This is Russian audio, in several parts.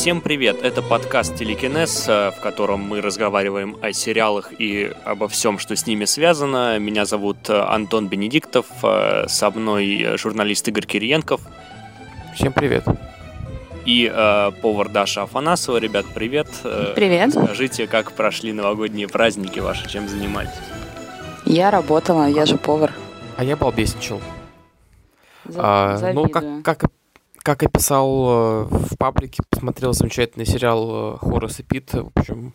Всем привет! Это подкаст «Телекинез», э, в котором мы разговариваем о сериалах и обо всем, что с ними связано. Меня зовут э, Антон Бенедиктов, э, со мной журналист Игорь Кириенков. Всем привет! И э, повар Даша Афанасова. Ребят, привет! Привет! Скажите, как прошли новогодние праздники ваши, чем занимались? Я работала, я же повар. А я балбесничал. За- А, ну, как, как, как описал э, в паблике, посмотрел замечательный сериал э, Хорас и Пит. В общем,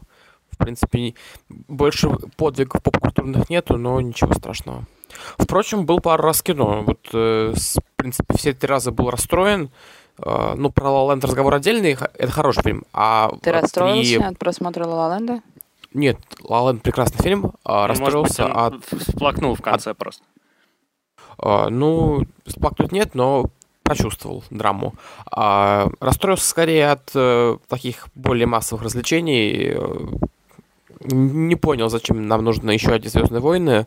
в принципе, больше подвигов поп-культурных нету, но ничего страшного. Впрочем, был пару раз кино. Вот, э, в принципе, все три раза был расстроен. Ну, про Land разговор отдельный, это хороший фильм. А Ты расстроился три- от просмотра «Ла Ла Ленда»? Нет, Land прекрасный фильм. а Ну, расстроился Может быть, он от всплакнул в конце просто. А, ну, сплакнуть нет, но прочувствовал драму. А, расстроился скорее от э, таких более массовых развлечений. Не понял, зачем нам нужны еще одни Звездные войны.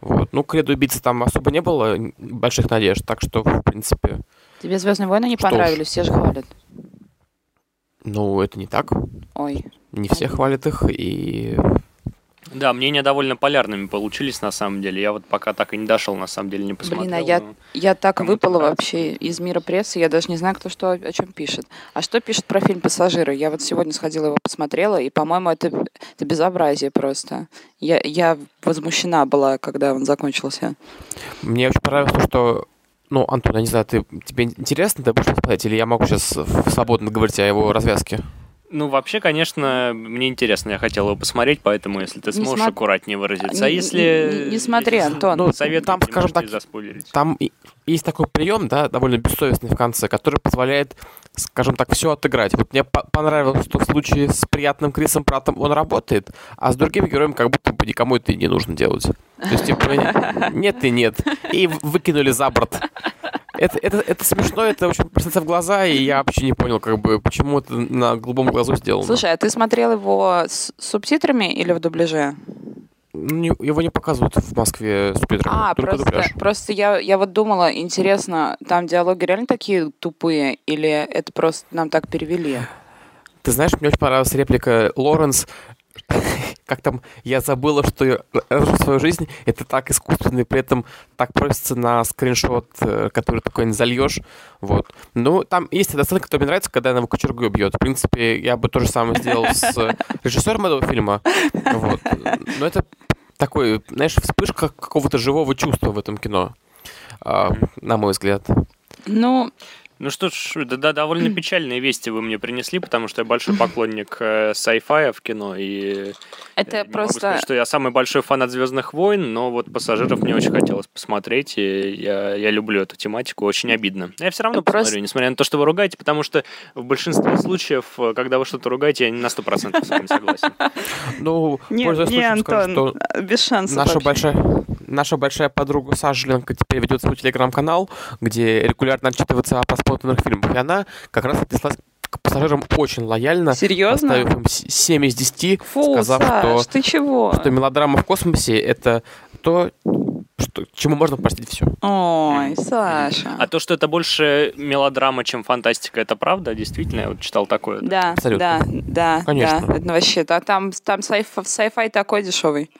Вот. Ну, к ряду убийцы там особо не было больших надежд, так что, в принципе, Тебе «Звездные войны» не Что ж. понравились, все же хвалят. ну, это не так. Ой. Не все хвалят их, и Да, мнения довольно полярными получились на самом деле. Я вот пока так и не дошел, на самом деле, не посмотрел. Блин, а я, я так выпала нравится. вообще из мира прессы, я даже не знаю, кто что о чем пишет. А что пишет про фильм «Пассажиры»? Я вот сегодня сходила его посмотрела, и, по-моему, это, это безобразие просто. Я, я возмущена была, когда он закончился. мне очень понравилось то, что ну, Антон, я не знаю, ты, тебе интересно, ты будешь смотреть, или я могу сейчас свободно говорить о его развязке? Ну, вообще, конечно, мне интересно, я хотел его посмотреть, поэтому, если ты Не сможешь смо- аккуратнее выразиться. А Не- если... не- не смотри, если Антон. Ну, советуете, там, скажем так, там есть такой прием, да, довольно бессовестный в конце, который позволяет, скажем так, все отыграть. Вот мне по- понравилось, что в случае с приятным Крисом Пратом он работает, а с другими героями как будто бы никому это и не нужно делать. То есть, типа, нет и нет. И выкинули за борт. Это, это, это смешно, это очень бросается в глаза, и я вообще не понял, как бы, почему это на голубом глазу сделано. Слушай, а ты смотрел его с субтитрами или в дубляже? Ну, не- его не показывают в Москве с субтитрами, А, только просто, дубляж. просто я, я вот думала, интересно, там диалоги реально такие тупые, или это просто нам так перевели? Ты знаешь, мне очень понравилась реплика Лоренс. Как там, я забыла, что я рожу свою жизнь. Это так искусственно, и при этом так просится на скриншот, э, который такой не зальешь. Вот. Ну, там есть эта сцена, которая мне нравится, когда она его кочергой бьет. В принципе, я бы то же самое сделал с э, режиссером этого фильма. Вот. Но это такой, знаешь, вспышка какого-то живого чувства в этом кино. а, на мой взгляд. Ну, Ну что ж, да, да, довольно печальные вести вы мне принесли, потому что я большой поклонник э, sci-fi в кино, и это не могу просто... сказать, что я самый большой фанат Звездных войн, но вот пассажиров мне очень хотелось посмотреть, и я, я люблю эту тематику, очень обидно. Я все равно Просто- посмотрю, несмотря на то, что вы ругаете, потому что в большинстве случаев, э, когда вы что-то ругаете, я не на 100% с вами согласен. Ну, Не, пользуясь не, Антон, что без шансов Наша вообще. большая, наша большая подруга Саша Ленко теперь ведет свой телеграм-канал, где регулярно отчитывается о просмотренных фильмах. И она как раз отнеслась к пассажирам очень лояльно, Серьезно? поставив им с- 7 из 10, Фу, сказав, Саш, что, ты чего? что мелодрама в космосе — это то, что, чему можно простить все. Ой, Саша. А то, что это больше мелодрама, чем фантастика, это правда? Действительно, я вот читал такое. Да, Абсолютно. да, да, Конечно. да, это вообще, да, там, там сайф- sci-fi такой дешевый.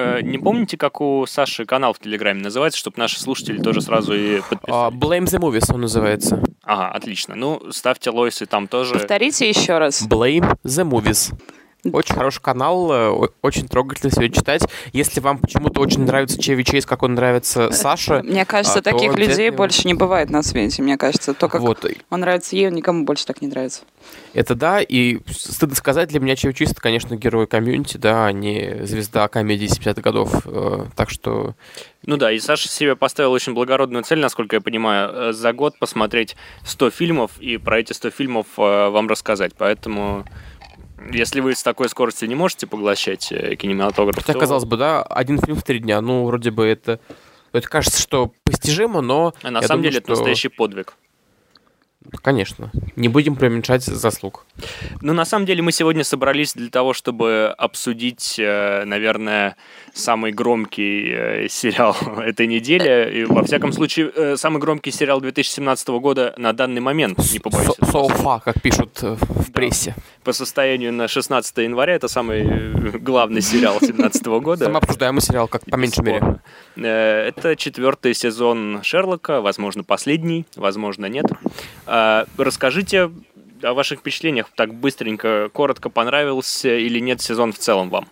Э, Не помните, как у Саши канал в Телеграме называется, чтобы наши слушатели тоже сразу и А, подписались? Blame the Movies он называется. Ага, отлично. Ну, ставьте лойсы там тоже. Повторите еще раз. Blame the Movies. Очень хороший канал, э, очень трогательно все читать. Если вам почему-то очень нравится Чеви Чейз, как он нравится Саше, Мне кажется, а, таких людей больше не бывает на свете. Мне кажется, то, как вот, он нравится ей, он никому больше так не нравится. Это да, и стыдно сказать, для меня Чеви Чист, конечно, герой комьюнити, да, а не звезда комедии 70-х годов. э, Так что Ну да, и Саша себе поставил очень благородную цель, насколько я понимаю, э, за год посмотреть 100 фильмов и про эти 100 фильмов э, вам рассказать. Поэтому, если вы с такой скоростью не можете поглощать э, кинематограф, Хотя, то- казалось бы, да, один фильм в три дня, ну, вроде бы это... Это кажется, что постижимо, но... А на самом думаю, деле это что- настоящий подвиг. Конечно. Не будем преуменьшать заслуг. Ну, на самом деле, мы сегодня собрались для того, чтобы обсудить, э, наверное, самый громкий э, сериал этой недели. И, во всяком случае, э, самый громкий сериал 2017 года на данный момент, не побоюсь. So, so far, как пишут в прессе. Да. По состоянию на 16 января это самый главный сериал 2017 года. Самый обсуждаемый сериал, как по меньшей мере. Это четвертый сезон Шерлока, возможно, последний, возможно, нет. А, расскажите о ваших впечатлениях так быстренько, коротко, понравился или нет сезон в целом вам?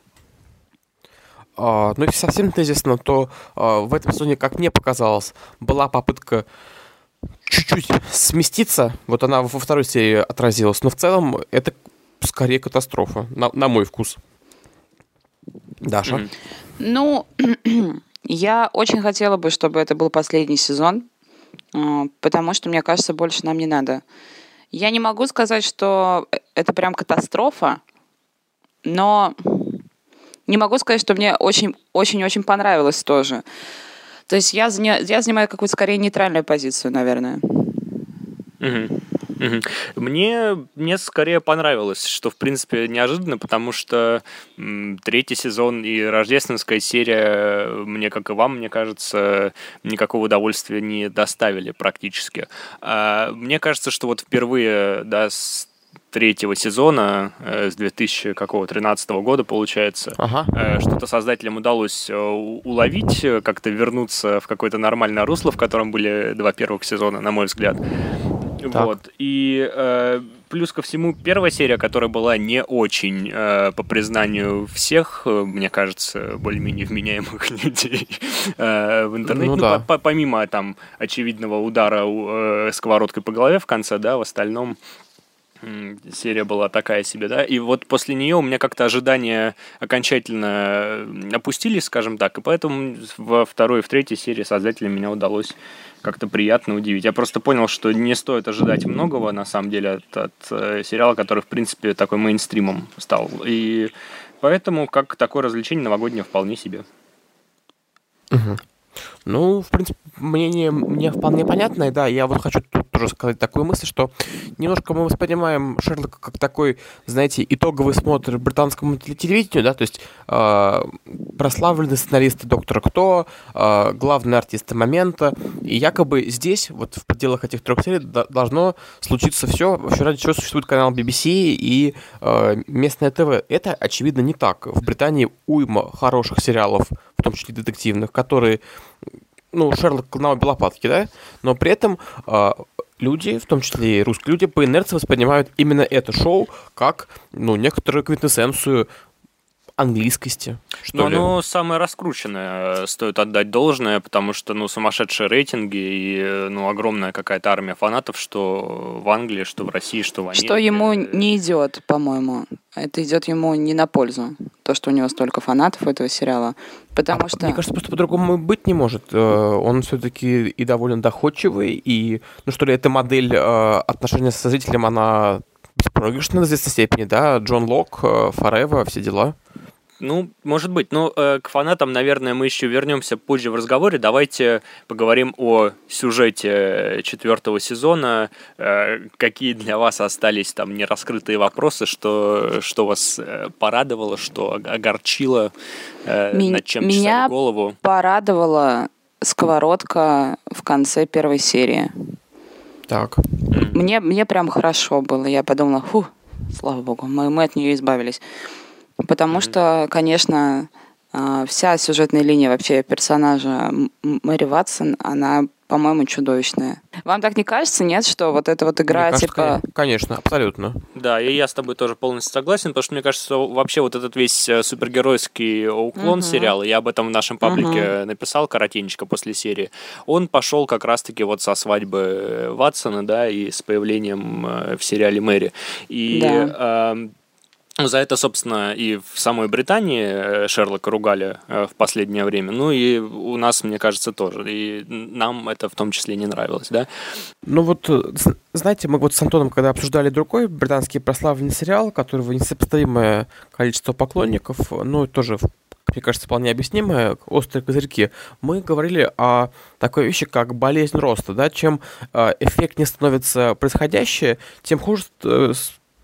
А, ну, если совсем тезисно, то а, в этом сезоне, как мне показалось, была попытка чуть-чуть сместиться. Вот она во второй серии отразилась. Но в целом это скорее катастрофа, на, на мой вкус. Даша? Mm-hmm. Ну, я очень хотела бы, чтобы это был последний сезон. А, потому что, мне кажется, больше нам не надо. Я не могу сказать, что это прям катастрофа, но не могу сказать, что мне очень-очень-очень понравилось тоже. То есть я, я занимаю какую-то скорее нейтральную позицию, наверное. Угу. Мне, мне скорее понравилось, что, в принципе, неожиданно, потому что м, третий сезон и рождественская серия мне, как и вам, мне кажется, никакого удовольствия не доставили практически. А, мне кажется, что вот впервые, да, с третьего сезона э, с 2013 года, получается. Ага. Э, что-то создателям удалось э, уловить, как-то вернуться в какое-то нормальное русло, в котором были два первых сезона, на мой взгляд. Так. Вот. И э, плюс ко всему, первая серия, которая была не очень, э, по признанию всех, э, мне кажется, более-менее вменяемых людей э, в интернете, ну, ну да. по помимо там очевидного удара э, сковородкой по голове в конце, да, в остальном серия была такая себе, да, и вот после нее у меня как-то ожидания окончательно опустились, скажем так, и поэтому во второй и в третьей серии создателям меня удалось как-то приятно удивить. Я просто понял, что не стоит ожидать многого, на самом деле, от, от э, сериала, который, в принципе, такой мейнстримом стал. И поэтому, как такое развлечение новогоднее, вполне себе. Угу. Ну, в принципе, мнение мне вполне понятное, да. Я вот хочу тут тоже сказать такую мысль, что немножко мы воспринимаем Шерлока как такой, знаете, итоговый смотр британскому телевидению, да, то есть э, прославленный сценарист Доктора Кто, э, главный артист момента, и якобы здесь, вот в пределах этих трех серий, должно случиться все, вообще ради чего существует канал BBC и э, местное ТВ. Это, очевидно, не так. В Британии уйма хороших сериалов, в том числе детективных, которые ну, Шерлок на обе лопатки, да, но при этом э, люди, в том числе и русские люди, по инерции воспринимают именно это шоу как, ну, некоторую квинтэссенцию английскости. Что Но ли? оно самое раскрученное, стоит отдать должное, потому что, ну, сумасшедшие рейтинги и, ну, огромная какая-то армия фанатов, что в Англии, что в России, что в Америке. Что ему не идет, по-моему. Это идет ему не на пользу, то, что у него столько фанатов этого сериала. Потому а, что... Мне кажется, просто по-другому быть не может. Э, он все-таки и довольно доходчивый, и, ну что ли, эта модель э, отношения со зрителем, она беспроигрышна в известной степени, да? Джон Лок, Форева, все дела. Ну, может быть. Но э, к фанатам, наверное, мы еще вернемся позже в разговоре. Давайте поговорим о сюжете четвертого сезона. Э, какие для вас остались там нераскрытые вопросы, что, что вас э, порадовало, что огорчило, э, Ми- над чем меня голову? порадовала сковородка в конце первой серии. Так. Мне, мне прям хорошо было. Я подумала, фу, слава богу, мы, мы от нее избавились. Потому что, конечно, а, вся сюжетная линия вообще персонажа Мэри Ватсон, она по-моему, чудовищная. Вам так не кажется, нет, что вот эта вот игра, мне типа... Кажется, конечно, абсолютно. Да, и я с тобой тоже полностью согласен, потому что мне кажется, что вообще вот этот весь э, супергеройский уклон uh-huh. сериала, я об этом в нашем паблике uh-huh. написал коротенечко после серии, он пошел как раз-таки вот со свадьбы Ватсона, да, и с появлением э, в сериале Мэри. И да. э, за это, собственно, и в самой Британии э, Шерлока ругали э, в последнее время. Ну и у нас, мне кажется, тоже. И нам это в том числе не нравилось, да? Ну вот, э, знаете, мы вот с Антоном, когда обсуждали другой британский прославленный сериал, которого несопоставимое количество поклонников, ну тоже мне кажется, вполне объяснимое, острые козырьки. Мы говорили о такой вещи, как болезнь роста, да, чем э, эффект не становится происходящее, тем хуже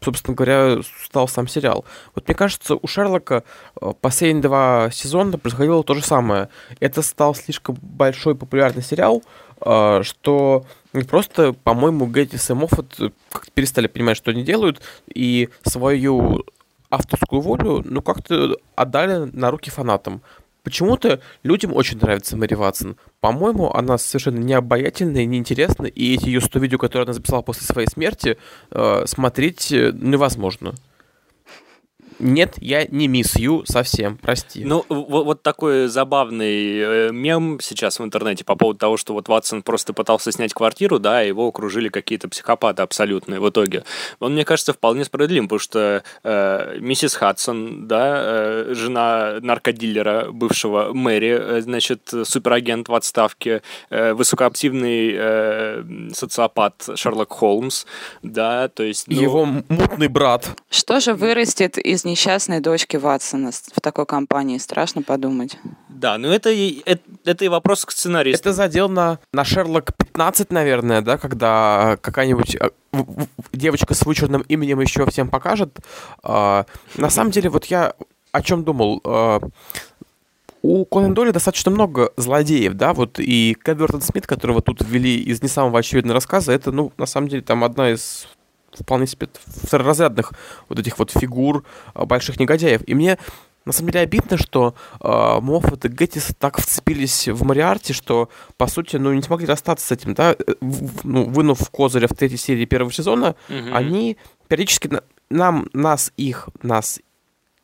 собственно говоря, стал сам сериал. Вот мне кажется, у Шерлока э, последние два сезона происходило то же самое. Это стал слишком большой популярный сериал, э, что просто, по-моему, Гэттис и Моффат перестали понимать, что они делают, и свою авторскую волю, ну, как-то отдали на руки фанатам. Почему-то людям очень нравится Мэри Ватсон. По-моему, она совершенно необаятельная, неинтересна, и эти ее 100 видео, которые она записала после своей смерти, э, смотреть э, невозможно. Нет, я не мисс Ю совсем, прости. Ну, вот, вот такой забавный э, мем сейчас в интернете по поводу того, что вот Ватсон просто пытался снять квартиру, да, и его окружили какие-то психопаты абсолютные в итоге. Он, мне кажется, вполне справедлив, потому что э, миссис Хадсон, да, э, жена наркодилера, бывшего Мэри, э, значит, суперагент в отставке, э, высокоактивный э, социопат Шерлок Холмс, да, то есть... Ну... Его мутный брат. Что же вырастет из несчастной дочки Ватсона в такой компании. Страшно подумать. Да, ну это, это, это и вопрос к сценаристу. Это задел на, на Шерлок 15, наверное, да, когда какая-нибудь э, девочка с вычурным именем еще всем покажет. А, на самом деле, вот я о чем думал. А, у Конан Дойля достаточно много злодеев, да, вот и Кэдварден Смит, которого тут ввели из не самого очевидного рассказа, это, ну, на самом деле, там одна из вполне себе второразрядных вот этих вот фигур а, больших негодяев. И мне на самом деле обидно, что э, Моффат и Геттис так вцепились в Мариарти, что, по сути, ну, не смогли расстаться с этим, да, э, в, ну, вынув козыря в третьей серии первого сезона, mm-hmm. они периодически нам, нас, их, нас,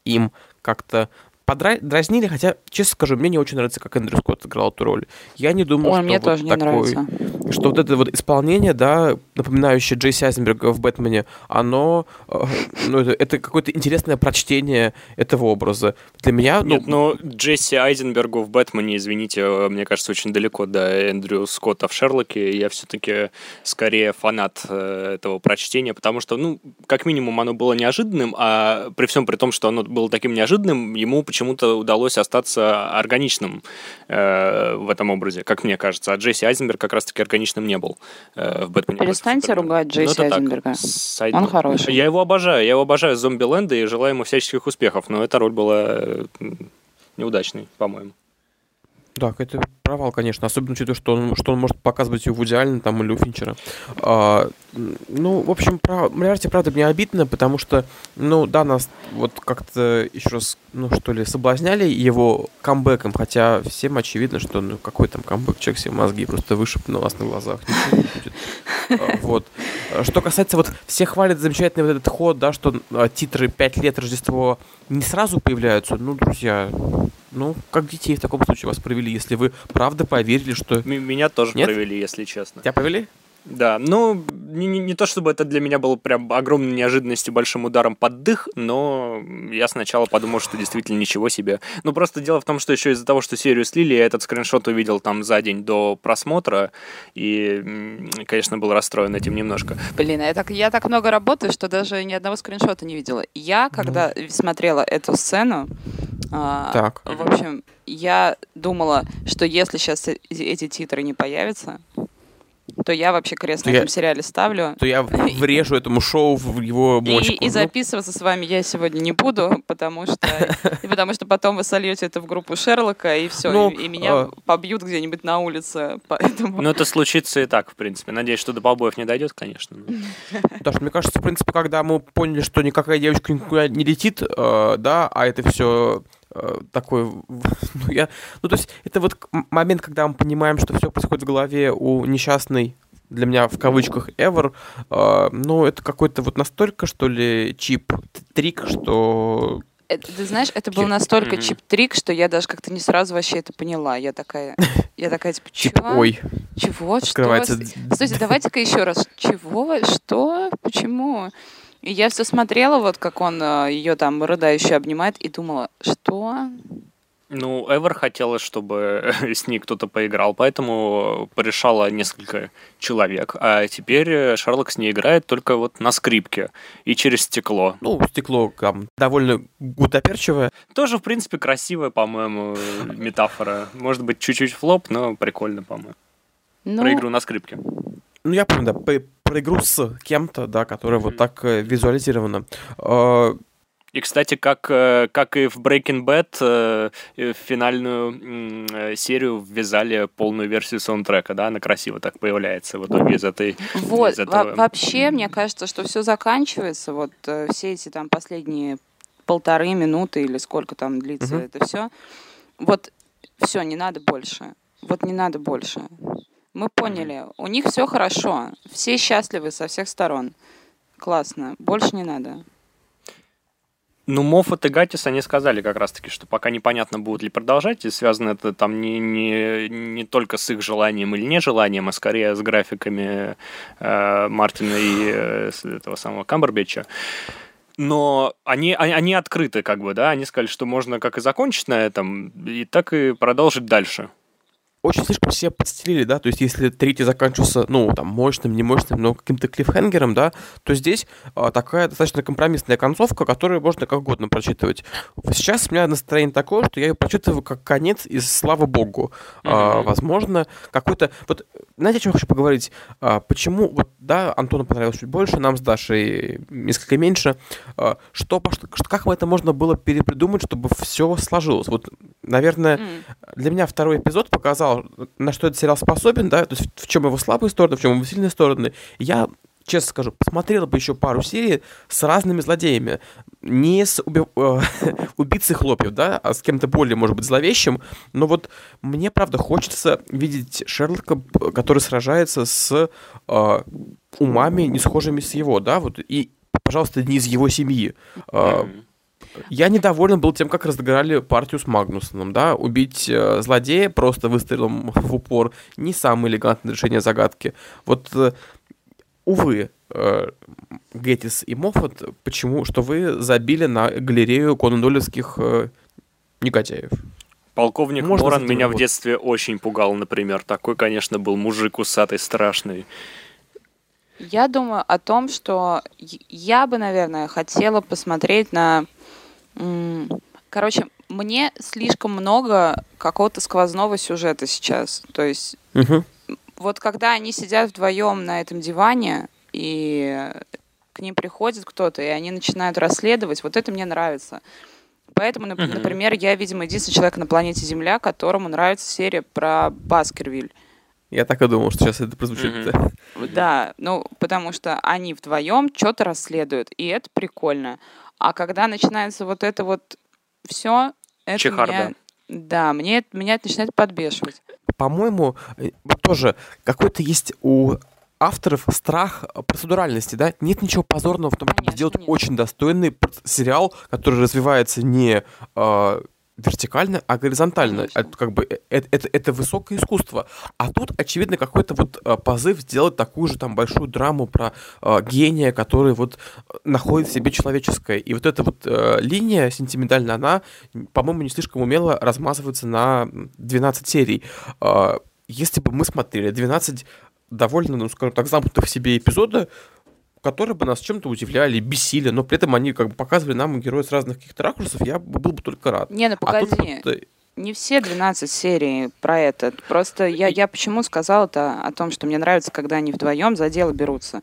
им как-то подразнили, хотя, честно скажу, мне не очень нравится, как Эндрю Скотт сыграл эту роль. Я не думаю, Ой, что мне вот тоже не такой, нравится. что вот это вот исполнение, да, напоминающее Джейси Айзенберга в «Бэтмене», оно, э, ну, это, это какое-то интересное прочтение этого образа. Для меня, ну... Нет, но Джесси Айзенбергу в «Бэтмене», извините, э, мне кажется, очень далеко до Эндрю Скотта в «Шерлоке». Я все-таки скорее фанат э, этого прочтения, потому что, ну, как минимум, оно было неожиданным, а при всем при том, что оно было таким неожиданным, ему почему почему-то удалось остаться органичным э, в этом образе, как мне кажется. А Джесси Айзенберг как раз-таки органичным не был э, в «Бэтмене». Перестаньте ругать ну, Джесси ну, Айзенберга. Так, Он хороший. Я его обожаю. Я его обожаю с «Зомби-ленда» и желаю ему всяческих успехов, но эта роль была неудачной, по-моему. Да, это провал, конечно, особенно учитывая, что он, что он может показывать и у Вуди Аллена, там, или у Финчера. А, ну, в общем, про Мариарти, правда, мне обидно, потому что, ну, да, нас вот как-то еще раз, ну, что ли, соблазняли его камбэком, хотя всем очевидно, что, ну, какой там камбэк, человек себе мозги просто вышиб на вас на глазах. А, вот. Что касается, вот, все хвалят замечательный вот этот ход, да, что а, титры «Пять лет Рождество» не сразу появляются, ну, друзья, ну, как детей в таком случае вас провели, если вы правда поверили, что... М- меня тоже Нет? провели, если честно. Тебя провели? Да, ну, не, не, не то чтобы это для меня было прям огромной неожиданностью, большим ударом под дых, но я сначала подумал, что действительно ничего себе. Ну, просто дело в том, что еще из-за того, что серию слили, я этот скриншот увидел там за день до просмотра, и, конечно, был расстроен этим немножко. Блин, я так, я так много работаю, что даже ни одного скриншота не видела. Я, когда ну. смотрела эту сцену, а, так. в общем, я думала, что если сейчас эти титры не появятся, то я вообще крест то на я, этом сериале ставлю. То я врежу этому шоу в его мочку. И, и записываться с вами я сегодня не буду, потому что, и потому что потом вы сольете это в группу Шерлока, и все, ну, и, и меня а... побьют где-нибудь на улице. Поэтому... Ну, это случится и так, в принципе. Надеюсь, что до побоев не дойдет, конечно. Даже мне кажется, в принципе, когда мы поняли, что никакая девочка никуда не летит, э, да, а это все такой, ну, я, ну, то есть это вот момент, когда мы понимаем, что все происходит в голове у несчастной для меня в кавычках ever, э, ну, это какой-то вот настолько, что ли, чип, трик, что это, ты знаешь, это был настолько mm-hmm. чип-трик, что я даже как-то не сразу вообще это поняла. Я такая, я такая, типа, чего? Ой. Чего? Открывается... Что? Стойте, давайте-ка еще раз. Чего? Что? Почему? И я все смотрела, вот как он э, ее там рыдающую обнимает, и думала, что? Ну, Эвер хотела, чтобы с ней кто-то поиграл, поэтому порешала несколько человек. А теперь Шерлок с ней играет только вот на скрипке и через стекло. Ну, стекло там довольно гутоперчивое. Тоже, в принципе, красивая, по-моему, метафора. Может быть, чуть-чуть флоп, но прикольно, по-моему. Ну... Про игру на скрипке. Ну, я помню, да, про, про игру с кем-то, да, которая mm-hmm. вот так э, визуализирована. Э, и, кстати, как, э, как и в Breaking Bad, э, в финальную э, серию ввязали полную версию саундтрека, да, она красиво так появляется в итоге из этой... Вот, из этого... вообще, мне кажется, что все заканчивается, вот все эти там последние полторы минуты или сколько там длится угу. это все. Вот все, не надо больше. Вот не надо больше. Мы поняли, у них все хорошо, все счастливы со всех сторон. Классно, больше не надо. Ну, Моффат и Гатис, они сказали как раз-таки, что пока непонятно, будут ли продолжать, и связано это там не, не, не только с их желанием или нежеланием, а скорее с графиками э, Мартина и э, этого самого Камбербеча. Но они, они, они открыты, как бы, да, они сказали, что можно как и закончить на этом, и так и продолжить дальше очень слишком все подстелили, да, то есть если третий заканчивался, ну, там, мощным, не мощным, но каким-то клиффхенгером, да, то здесь а, такая достаточно компромиссная концовка, которую можно как угодно прочитывать. Сейчас у меня настроение такое, что я ее прочитываю как конец, и слава богу. Mm-hmm. Возможно, какой-то... Вот, знаете, о чем я хочу поговорить? А, почему, вот, да, Антону понравилось чуть больше, нам с Дашей несколько меньше. А, что, что, как бы это можно было перепридумать, чтобы все сложилось? Вот, наверное, mm. для меня второй эпизод показал, на что этот сериал способен, да, то есть в чем его слабые стороны, в чем его сильные стороны, я честно скажу, посмотрел бы еще пару серий с разными злодеями. Не с уби... Э, убийцей хлопьев, да, а с кем-то более, может быть, зловещим. Но вот мне, правда, хочется видеть Шерлока, который сражается с э, умами, не схожими с его, да, вот, и, пожалуйста, не из его семьи. Э, я недоволен был тем, как разыграли партию с Магнусоном, да, убить э, злодея просто выстрелом в упор не самое элегантное решение загадки. Вот, э, увы, э, Геттис и Моффат, почему, что вы забили на галерею конандолевских э, негодяев? Полковник Можно Моран меня в детстве очень пугал, например. Такой, конечно, был мужик усатый, страшный. Я думаю о том, что я бы, наверное, хотела посмотреть на Короче, мне слишком много какого-то сквозного сюжета сейчас. То есть, угу. Вот когда они сидят вдвоем на этом диване, и к ним приходит кто-то, и они начинают расследовать, вот это мне нравится. Поэтому, например, я, видимо, единственный человек на планете Земля, которому нравится серия про Баскервиль. Я так и думал, что сейчас это прозвучит. Mm-hmm. Да, ну, потому что они вдвоем что-то расследуют, и это прикольно. А когда начинается вот это вот все, это Чехарда. меня... Да, мне, меня это начинает подбешивать. По-моему, э, тоже какой-то есть у авторов страх процедуральности, да? Нет ничего позорного в том, чтобы сделать нет. очень достойный сериал, который развивается не э, вертикально, а горизонтально. Это, как бы, это, это, это высокое искусство. А тут, очевидно, какой-то вот а, позыв сделать такую же там большую драму про а, гения, который вот находит в себе человеческое. И вот эта вот а, линия сентиментальная, она, по-моему, не слишком умело размазывается на 12 серий. А, если бы мы смотрели 12 довольно, ну, скажем так, замкнутых в себе эпизода, которые бы нас чем-то удивляли, бесили, но при этом они как бы показывали нам героев с разных каких-то ракурсов, я был бы только рад. Не, ну погоди. А тут, не все 12 серий про это. Просто я, я почему сказала-то о том, что мне нравится, когда они вдвоем за дело берутся.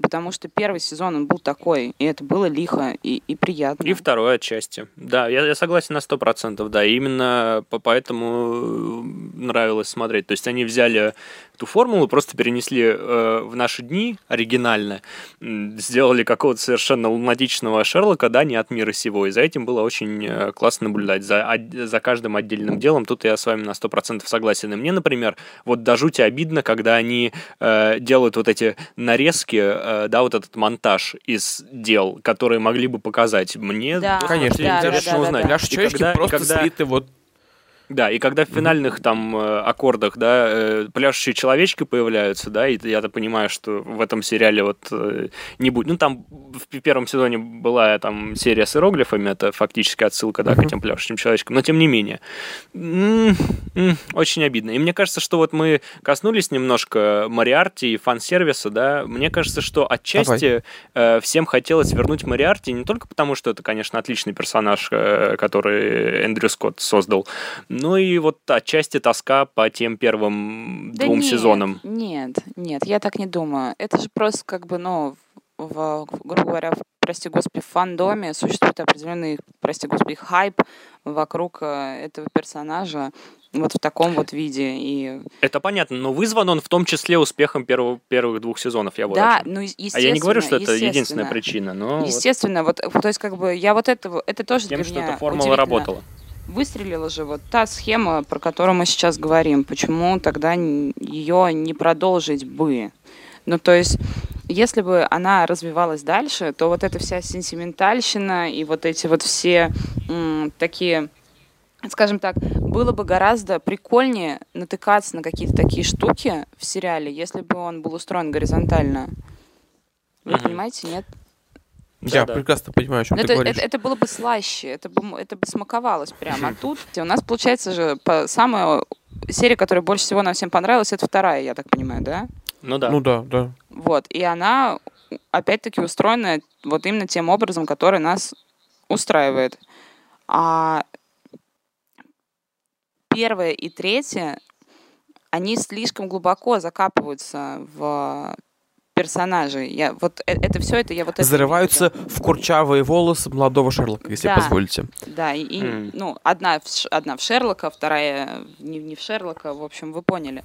Потому что первый сезон он был такой, и это было лихо и, и приятно. И второй отчасти. Да, я, я согласен на сто процентов, да. Именно поэтому нравилось смотреть. То есть они взяли эту формулу просто перенесли э, в наши дни оригинально, сделали какого-то совершенно лунатичного Шерлока, да, не от мира сего, и за этим было очень э, классно наблюдать, за, за каждым отдельным делом, тут я с вами на 100% согласен. И мне, например, вот до жути обидно, когда они э, делают вот эти нарезки, э, да, вот этот монтаж из дел, которые могли бы показать. Мне да, конечно, да, интересно да, узнать. Да, да, да. Пляж просто когда, слиты вот Да, и когда в финальных там э, аккордах, да, э, пляшущие человечки появляются, да, и я-то понимаю, что в этом сериале вот э, не будет. Ну, там в первом сезоне была там серия с иероглифами, это фактически отсылка, да, к этим пляшущим человечкам, но тем не менее. Очень обидно. И мне кажется, что вот мы коснулись немножко Мариарти и фан-сервиса, да, мне кажется, что отчасти всем хотелось вернуть Мариарти не только потому, что это, конечно, отличный персонаж, который Эндрю Скотт создал, ну и вот отчасти тоска по тем первым Да двум нет, сезонам. Нет, нет, я так не думаю. Это же просто как бы, ну, в, грубо говоря, в, прости господи, в фандоме существует определенный, прости господи, хайп вокруг э, этого персонажа вот в таком вот виде. И Это понятно, но вызван он в том числе успехом первого, первых двух сезонов. Я вот да, ну, естественно. А я не говорю, что это единственная причина, но вот Естественно, вот, э, то есть как бы я вот этого, это тоже тем, для что меня эта формула работала. Выстрелила же вот та схема, про которую мы сейчас говорим. Почему тогда ее не продолжить бы? Ну, то есть, если бы она развивалась дальше, то вот эта вся сентиментальщина и вот эти вот все м, такие, скажем так, было бы гораздо прикольнее натыкаться на какие-то такие штуки в сериале, если бы он был устроен горизонтально. Вы Мгм. понимаете, нет? Я Да-да. прекрасно понимаю, о чем Ну, ты это, говоришь. это, это было бы слаще, это бы, это бы смаковалось прямо. А тут у нас, получается же, по, самая серия, которая больше всего нам всем понравилась, это вторая, я так понимаю, да? Ну да. Ну да, да. Вот. И она, опять-таки, устроена вот именно тем образом, который нас устраивает. А первая и третья, они слишком глубоко закапываются в персонажей. Я, вот э- это все это я вот имею в Зарываются виду. в курчавые волосы молодого Шерлока, если Да. позволите. Да, и, и, Мгм. ну, одна в, одна в Шерлока, вторая не, не в Шерлока, в общем, вы поняли.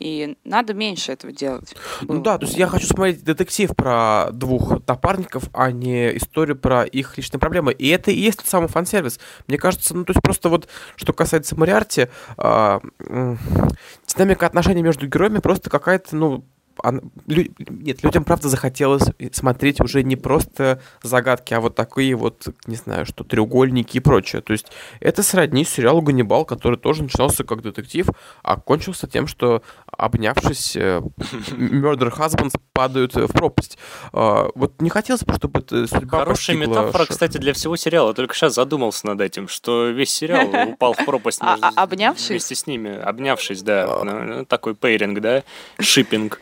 И надо меньше этого делать. Ну было. да, то есть я хочу смотреть детектив про двух напарников, а не историю про их личные проблемы. И это и есть тот самый фан-сервис. Мне кажется, ну то есть просто вот, что касается Мариарти, м, динамика отношений между героями просто какая-то, ну, лю- нет, людям правда захотелось смотреть уже не просто загадки, а вот такие вот, не знаю, что треугольники и прочее. То есть это сродни сериалу «Ганнибал», который тоже начинался как детектив, а кончился тем, что, обнявшись, э, Murder Husbands падают э, в пропасть. А, Вот не хотелось бы, чтобы эта судьба Хорошая постигла метафора, кстати, для всего сериала. Только сейчас задумался над этим, что весь сериал упал в пропасть А- между- а- обнявшись? вместе с ними. Обнявшись, да. Такой пейринг, да? Шиппинг.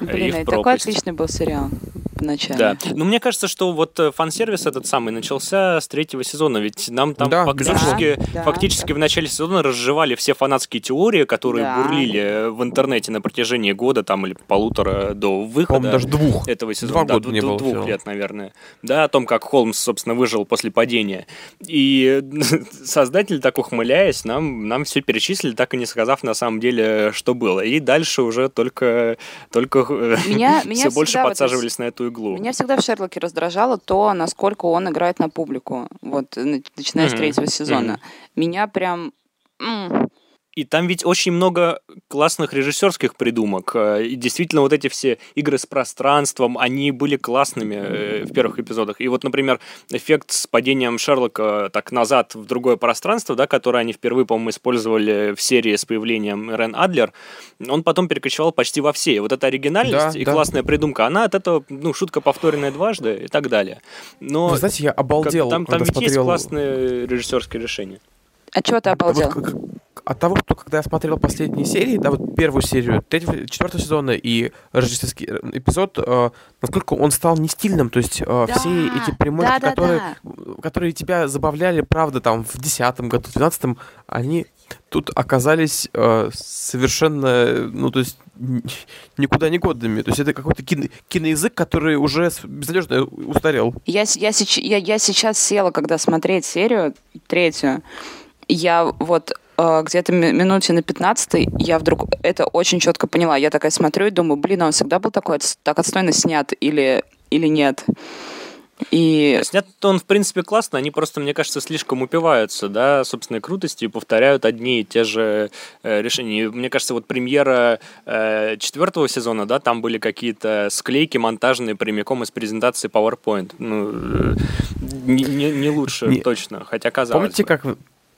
Блин, и в и такой пропасть. отличный был сериал в начале. Да. Ну, мне кажется, что вот э, фан-сервис этот самый начался с третьего сезона, ведь нам там Да, фактически. Да, фактически да. в начале сезона разжевали все фанатские теории, которые Да. бурлили э, в интернете на протяжении года там или полутора до выхода По-моему, даже двух. этого сезона. Два да, года ду- не было двух сериала. лет, наверное. Да, о том, как Холмс, собственно, выжил после падения. И создатель, так ухмыляясь, нам, нам все перечислили, так и не сказав на самом деле, что было. И дальше уже только, только Меня- меня все больше всегда вот подсаживались на эту иглу. Меня всегда в Шерлоке раздражало то, насколько он играет на публику, вот, на- начиная с Мгм, третьего сезона. мгм. Меня прям... м, И там ведь очень много классных режиссерских придумок. Э, И действительно, вот эти все игры с пространством, они были классными э, в первых эпизодах. И вот, например, эффект с падением Шерлока так назад в другое пространство, да, который они впервые, по-моему, использовали в серии с появлением Рен Адлер, он потом перекочевал почти во все. И вот эта оригинальность Да, и да. классная придумка, она от этого, ну, шутка повторенная дважды и так далее. Но Вы знаете, я как- обалдел, там, там когда ведь есть смотрел... классные режиссерские решения. А чего ты Вот обалдел? к- к- от того, что когда я смотрел последние серии, да, вот первую серию, третьего, четвертого сезона и рождественский э, эпизод, э, насколько он стал не стильным, то есть э, все эти примочки, да, да, которые, да. которые тебя забавляли, правда, там в десятом году, в двенадцатом, они тут оказались э, совершенно, ну, то есть никуда не годными. То есть это какой-то кино- киноязык, который уже безнадежно устарел. Я, я, я, я сейчас села, когда смотреть серию третью, я вот где-то ми- минуте на 15 я вдруг это очень четко поняла. Я такая смотрю и думаю, блин, а он всегда был такой так отстойно снят или, или нет? И Снят он, в принципе, классно, они просто, мне кажется, слишком упиваются, да, собственной крутостью и повторяют одни и те же э, решения. И мне кажется, вот премьера э, четвертого сезона, да, там были какие-то склейки монтажные прямиком из презентации PowerPoint. Ну, э, не, не- не лучше, Не- точно, хотя казалось Помните, бы. как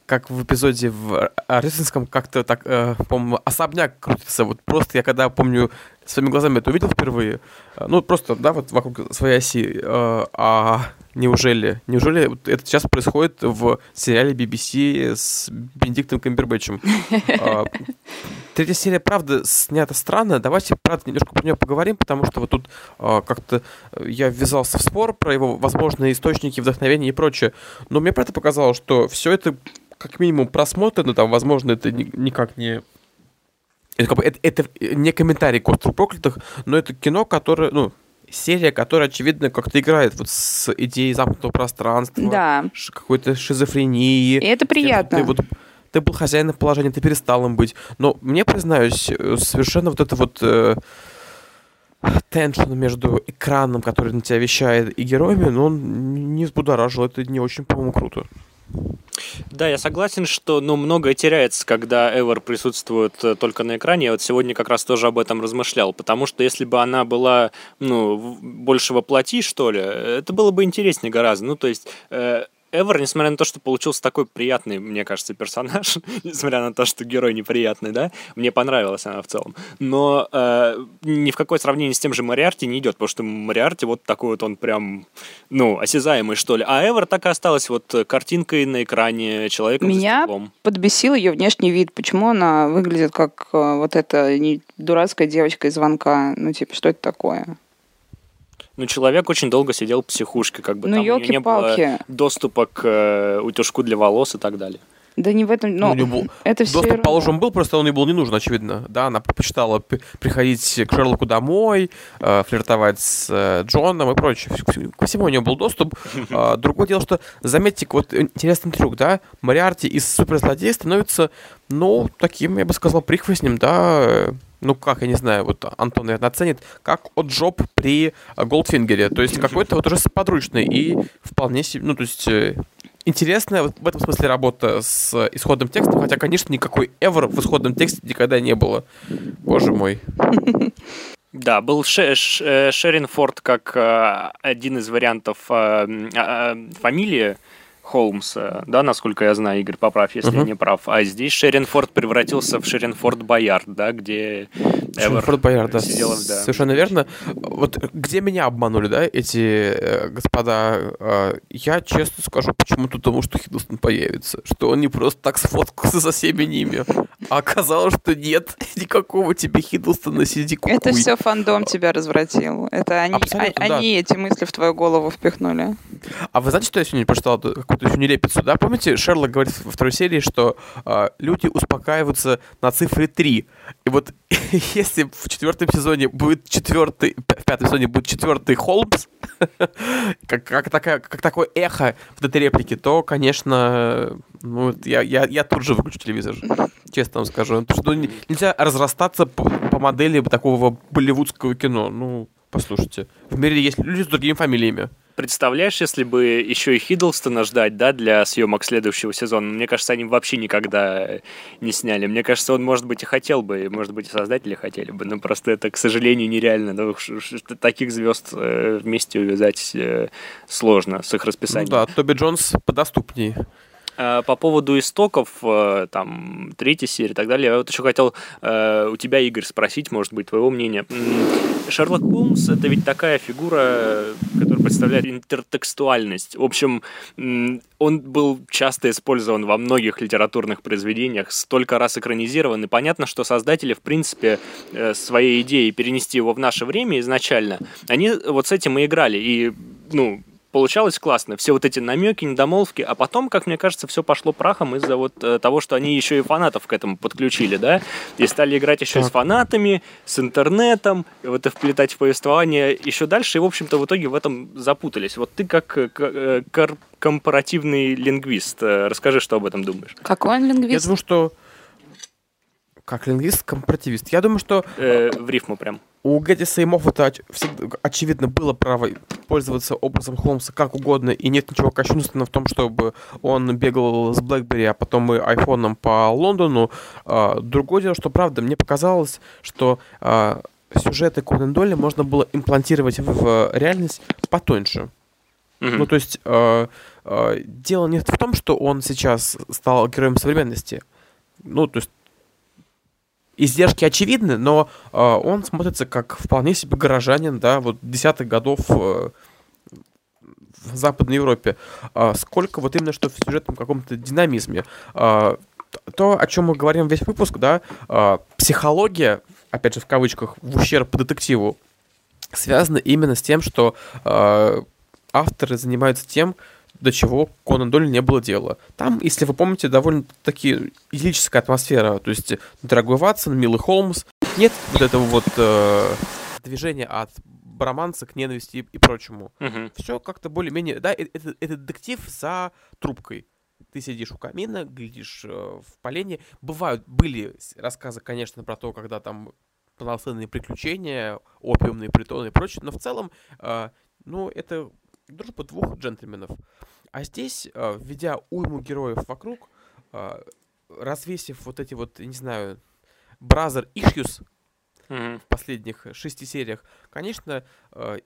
как в эпизоде в Рождественском как-то так, э, по-моему, особняк крутится. Вот просто я когда, помню, своими глазами это увидел впервые, э, ну, просто, да, вот вокруг своей оси, э, а неужели, неужели вот это сейчас происходит в сериале BBC с Бенедиктом Камбербэтчем? Э, третья серия, правда, снята странно. Давайте, правда, немножко про нее поговорим, потому что вот тут э, как-то я ввязался в спор про его возможные источники вдохновения и прочее. Но мне, правда, показалось, что все это как минимум просмотрено, там, возможно, это ни, никак не... Это, как бы, это, это не комментарий к «Остров проклятых», но это кино, которое, ну, серия, которая, очевидно, как-то играет вот с идеей замкнутого пространства, Да. какой-то шизофрении. И это приятно. Ты, вот, ты был хозяином положения, ты перестал им быть. Но мне, признаюсь, э, совершенно вот это вот э, теншн между экраном, который на тебя вещает, и героями, ну, он не взбудоражил. Это не очень, по-моему, круто. Да, я согласен, что ну, многое теряется, когда Эвер присутствует э, только на экране. Я вот сегодня как раз тоже об этом размышлял, потому что если бы она была ну, больше воплоти, что ли, это было бы интереснее гораздо. Ну, то есть э, Эвер, несмотря на то, что получился такой приятный, мне кажется, персонаж, несмотря на то, что герой неприятный, да, мне понравилась она в целом, но э, ни в какое сравнение с тем же Мариарти не идет, потому что Мариарти вот такой вот он прям, ну, осязаемый, что ли. А Эвер так и осталась вот картинкой на экране, человеком за Меня подбесил ее внешний вид. Почему она выглядит как э, вот эта дурацкая девочка из звонка? Ну, типа, что это такое? Ну, человек очень долго сидел в психушке, как бы Ну, там у него не было доступа к э, утюжку для волос и так далее. Да не в этом, Ну, ну, у него был это все Доступ, положим, был, просто он ей был не нужен, очевидно. Да, она предпочитала приходить к Шерлоку домой, э, флиртовать с э, Джоном и прочее. Ко всему у нее был доступ. А, Другое дело, что, заметьте, вот интересный трюк, да, Мариарти из суперзлодея становится, ну, таким, я бы сказал, прихвостнем, да, э, ну, как, я не знаю, вот Антон, наверное, оценит, как от Джоб при Голдфингере. То есть какой-то вот уже подручный и вполне себе, ну, то есть э, интересная вот в этом смысле работа с исходным текстом, хотя, конечно, никакой ever в исходном тексте никогда не было. Боже мой. Да, был э, Шерин Форд как э, один из вариантов а, а, фамилии Холмса, да, насколько я знаю, Игорь, поправь, если я Мгм. не прав. А здесь Шерин Форд превратился в Шерин Форд Боярд, да, где Эвер Форд Боярд, да, сидела, да. совершенно верно. Вот где меня обманули, да, эти э, господа, э, я честно скажу, почему-то думал, что Хиддлстон появится, что он не просто так сфоткался со всеми ними, а оказалось, что нет никакого тебе Хиддлстона, сиди кукуй. Это все фандом тебя развратил. Это они, а- да. они эти мысли в твою голову впихнули. А вы знаете, что я сегодня прочитал Эту какую-то еще нелепицу, да? Помните, Шерлок говорит во второй серии, что а, люди успокаиваются на цифре 3. И вот если в четвертом сезоне будет четвертый, в пятом сезоне будет четвертый Холмс, как, как, такая, как такое эхо в этой реплике, то, конечно, ну, я, я, я тут же выключу телевизор. Честно вам скажу. Потому что ну, не- нельзя разрастаться по, по модели такого болливудского кино. Ну, послушайте. В мире есть люди с другими фамилиями. Представляешь, если бы еще и Хиддлстона ждать, да, для съемок следующего сезона? Мне кажется, они вообще никогда не сняли. Мне кажется, он, может быть, и хотел бы, может быть, и создатели хотели бы, но просто это, к сожалению, нереально. Ну, таких звезд э, вместе увязать э, сложно с их Ну расписанием. да, Тоби Джонс подоступнее. А, По поводу истоков, э, там, третьей серии и так далее, я вот еще хотел э, у тебя, Игорь, спросить, может быть, твоего мнения. Шерлок Холмс — это ведь такая фигура, которая представляет интертекстуальность. В общем, он был часто использован во многих литературных произведениях, столько раз экранизирован, и понятно, что создатели, в принципе, э, своей идеей перенести его в наше время изначально, они вот с этим и играли, и, ну, получалось классно. Все вот эти намеки, недомолвки, а потом, как мне кажется, все пошло прахом из-за вот э, того, что они еще и фанатов к этому подключили, да, и стали играть еще и с Так. фанатами, с интернетом, и вот это вплетать в повествование еще дальше, и, в общем-то, в итоге в этом запутались. Вот ты как э, э, кор- компаративный лингвист, расскажи, что об этом думаешь. Какой он Я лингвист? думаю, что... Как лингвист, компаративист. Я думаю, что Э, в рифму прям. у Гэддиса и Моффата очевидно, было право пользоваться образом Холмса как угодно, и нет ничего кощунственного в том, чтобы он бегал с BlackBerry, а потом и айфоном по Лондону. А, Другое дело, что, правда, мне показалось, что а, сюжеты Конан Дойля можно было имплантировать в реальность потоньше. Ну, то есть э, дело не в том, что он сейчас стал героем современности. Ну, то есть издержки очевидны, но э, он смотрится как вполне себе горожанин, да, вот десятых годов э, в Западной Европе. Э, сколько вот именно что в сюжетном каком-то динамизме. Э, то, о чем мы говорим весь выпуск, да, э, психология, опять же в кавычках, в ущерб детективу, связана именно с тем, что э, авторы занимаются тем, до чего Конан Дойль не было дела. Там, если вы помните, довольно-таки идиллическая атмосфера. То есть дорогой Ватсон, милый Холмс. Нет вот этого вот э, движения от броманса к ненависти и, и прочему. Мгм. Все как-то более-менее... Да, это, это детектив за трубкой. Ты сидишь у камина, глядишь э, в полене. Бывают, были рассказы, конечно, про то, когда там полноценные приключения, опиумные притоны и прочее, но в целом, э, ну, это дружба двух джентльменов. А здесь, э, введя уйму героев вокруг, э, развесив вот эти вот, не знаю, brother issues Мгм. в последних шести сериях, конечно, э,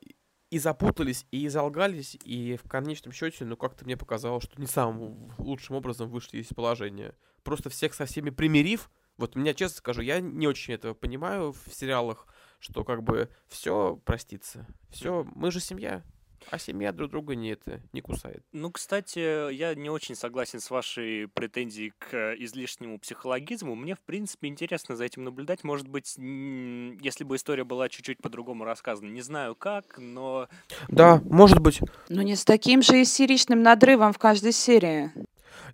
и запутались, и залгались, и в конечном счете, ну, как-то мне показалось, что не самым лучшим образом вышли из положения. Просто всех со всеми примирив, вот меня, честно скажу, я не очень этого понимаю в сериалах, что как бы все простится. Все, мы же семья, а семья друг друга не это, не кусает. Ну, кстати, я не очень согласен с вашей претензией к излишнему психологизму. Мне, в принципе, интересно за этим наблюдать. Может быть, если бы история была чуть-чуть по-другому рассказана. Не знаю как, но... Да, может быть. Ну не с таким же истеричным надрывом в каждой серии.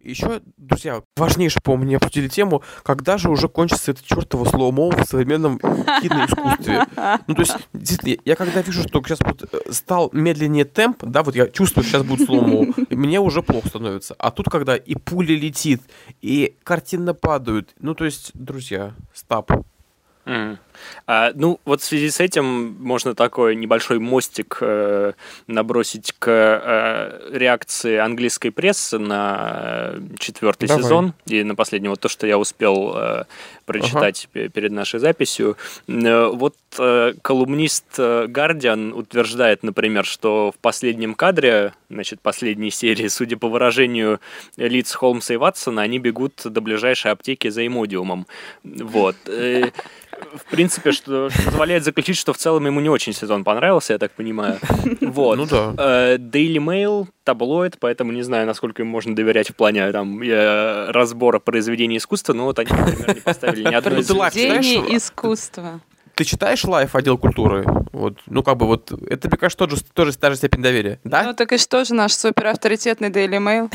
Еще, друзья, важнейшее, по-моему, не обсудили тему, когда же уже кончится это чертово slow-mo в современном киноискусстве. Ну, то есть, действительно, я когда вижу, что сейчас вот э, стал медленнее темп, да, вот я чувствую, сейчас будет slow-mo, и мне уже плохо становится. А тут, когда и пуля летит, и картины падают, ну, то есть, друзья, стоп. М. А, ну, вот в связи с этим можно такой небольшой мостик э, набросить к э, реакции английской прессы на э, четвертый Давай. сезон и на последний. Вот то, что я успел э, прочитать пе- перед нашей записью. Э, вот э, колумнист э, Guardian утверждает, например, что в последнем кадре, значит, последней серии, судя по выражению лиц Холмса и Ватсона, они бегут до ближайшей аптеки за имодиумом. Вот. Э, в принципе, что, что позволяет заключить, что в целом ему не очень сезон понравился, я так понимаю. Вот. Ну да. Э, Daily Mail, таблоид, поэтому не знаю, насколько им можно доверять в плане там, э, разбора произведений искусства, но вот они, например, не поставили ни одной Ну, звезды. читаешь? Произведение искусства. Ты читаешь лайф отдел культуры? Вот, ну, как бы вот, это, мне кажется, тоже, тоже та же степень доверия. Да? Ну так и что же наш суперавторитетный Daily Mail?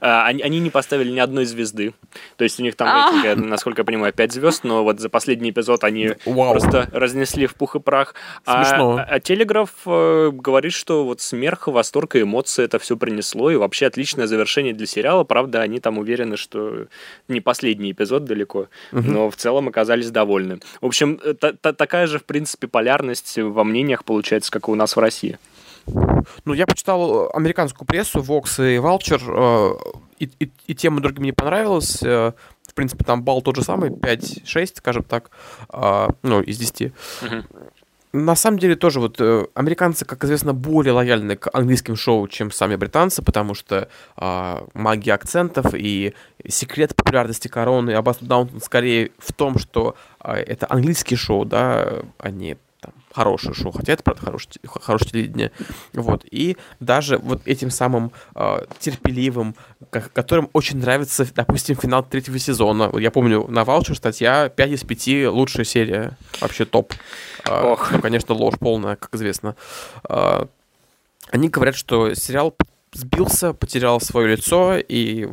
А, Они, они не поставили ни одной звезды. То есть у них там А. рейтинг, я, насколько я понимаю, 5 звезд, но вот за последний эпизод они Вау. просто разнесли в пух и прах. А- Смешно. А, а Телеграф э, говорит, что вот смех, восторг и эмоции это все принесло, и вообще отличное завершение для сериала. Правда, они там уверены, что не последний эпизод далеко, Мгм. но в целом оказались довольны. В общем, э, та- та- такая же, в принципе, полярность во мнениях получается, как и у нас в России. Ну, я почитал э, американскую прессу, Vox и Vulture, э, и, и, и тем и другим не понравилось. э, В принципе, там балл тот же самый, 5-6, скажем так, ну, из 10. Мгм. На самом деле тоже вот э, американцы, как известно, более лояльны к английским шоу, чем сами британцы, потому что а, магия акцентов и секрет популярности короны и Аббатство Даунтон скорее в том, что а, это английские шоу, да, а не хорошее шоу, хотя это, правда, хорошее, хорошее телевидение. Вот. И даже вот этим самым а, терпеливым, ко- которым очень нравится, допустим, финал третьего сезона. Я помню, на Ваучер статья 5 из 5 лучшая серия, вообще топ. Ох. что, конечно, ложь полная, как известно. А, Они говорят, что сериал сбился, потерял свое лицо, и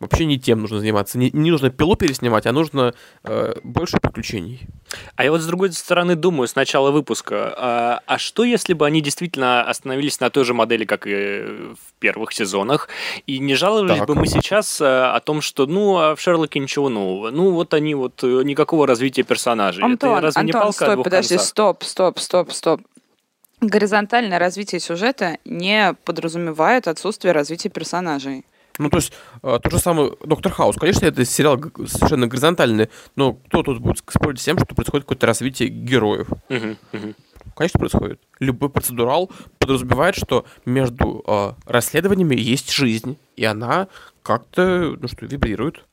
вообще не тем нужно заниматься. Не, не нужно пилу переснимать, а нужно э, больше приключений. А я вот с другой стороны думаю с начала выпуска, а, а что если бы они действительно остановились на той же модели, как и в первых сезонах, и не жаловались Так. бы мы сейчас а, о том, что ну а в Шерлоке ничего нового, ну вот они вот э, никакого развития персонажей. Антон, Это разве не Антон, палка о стой, двух подожди, концах? стоп, стоп, стоп, стоп. Горизонтальное развитие сюжета не подразумевает отсутствие развития персонажей. Ну, то есть, э, тот же самый Доктор Хаус. Конечно, это сериал совершенно горизонтальный, но кто тут будет спорить с тем, что происходит какое-то развитие героев? Конечно, происходит. Любой процедурал подразумевает, что между э, расследованиями есть жизнь, и она как-то, ну что, вибрирует.